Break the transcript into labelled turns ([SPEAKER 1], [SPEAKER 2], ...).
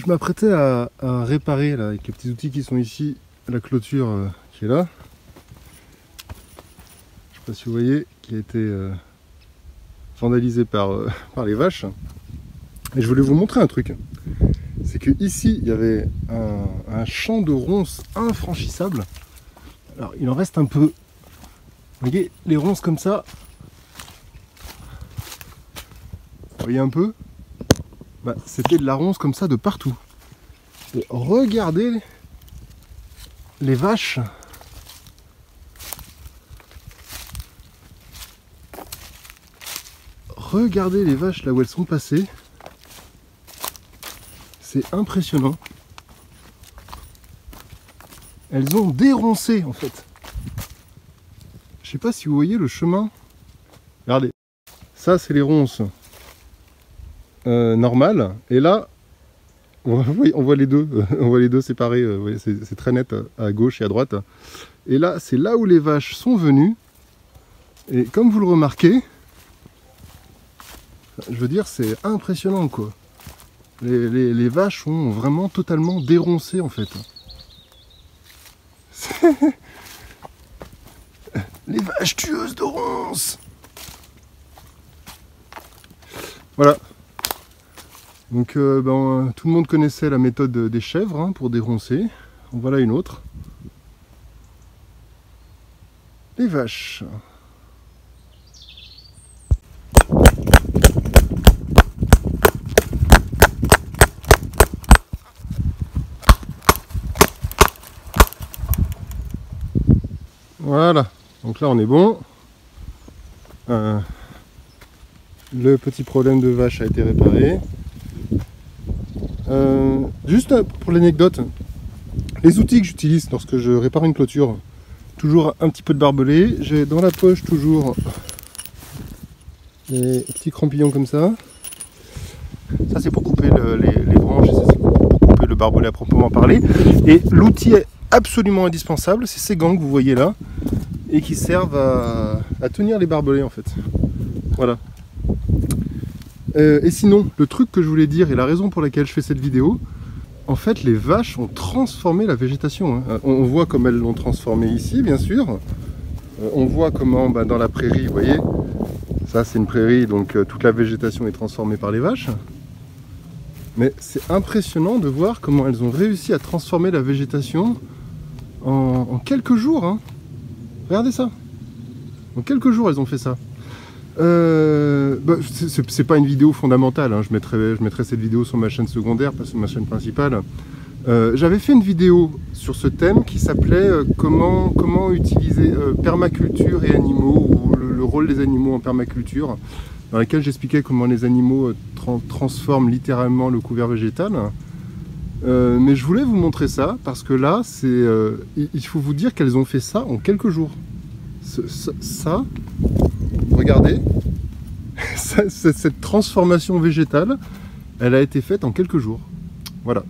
[SPEAKER 1] je m'apprêtais à, réparer avec les petits outils qui sont ici, la clôture euh, qui est là. Je sais pas si vous voyez, qui a été euh, vandalisée par, euh, par les vaches. Et je voulais vous montrer un truc. C'est que ici, il y avait un, un champ de ronces infranchissable. Alors, il en reste un peu. Vous voyez, les ronces comme ça. Vous voyez un peu? Bah, c'était de la ronce comme ça de partout. Et regardez les vaches. Regardez les vaches là où elles sont passées. C'est impressionnant. Elles ont déroncé en fait. Je sais pas si vous voyez le chemin. Regardez. Ça c'est les ronces. Euh, normal. Et là, on voit, les deux, on voit les deux séparés, euh, c'est très net à gauche et à droite. Et là, c'est là où les vaches sont venues. Et comme vous le remarquez, je veux dire, c'est impressionnant quoi. Les, vaches ont vraiment totalement déroncé en fait. les vaches tueuses de ronces Voilà, donc euh, ben, tout le monde connaissait la méthode des chèvres hein, pour déroncer. En voilà une autre. Les vaches. Voilà, donc là on est bon. Euh, le petit problème de vache a été réparé. Euh, juste pour l'anecdote, les outils que j'utilise lorsque je répare une clôture, toujours un petit peu de barbelé. J'ai dans la poche toujours des petits crampillons comme ça. Ça c'est pour couper les, branches et ça c'est pour couper le barbelé à proprement parler. Et l'outil est absolument indispensable, c'est ces gants que vous voyez là et qui servent à tenir les barbelés en fait. Voilà, euh, et sinon, le truc que je voulais dire et la raison pour laquelle je fais cette vidéo, en fait, les vaches ont transformé la végétation. Hein. On voit comme elles l'ont transformé ici, bien sûr. Euh, on voit comment, bah, dans la prairie, vous voyez, ça c'est une prairie, donc euh, toute la végétation est transformée par les vaches. Mais c'est impressionnant de voir comment elles ont réussi à transformer la végétation en, quelques jours. Hein. Regardez ça. En quelques jours, elles ont fait ça. Euh, bah, c'est pas une vidéo fondamentale, hein. je, mettrai, cette vidéo sur ma chaîne secondaire, pas sur ma chaîne principale. Euh, j'avais fait une vidéo sur ce thème qui s'appelait euh, comment, comment utiliser permaculture et animaux, ou le, rôle des animaux en permaculture, dans laquelle j'expliquais comment les animaux transforment littéralement le couvert végétal. mais je voulais vous montrer ça parce que là, il faut vous dire qu'elles ont fait ça en quelques jours. Ça regardez, cette transformation végétale, elle a été faite en quelques jours. Voilà.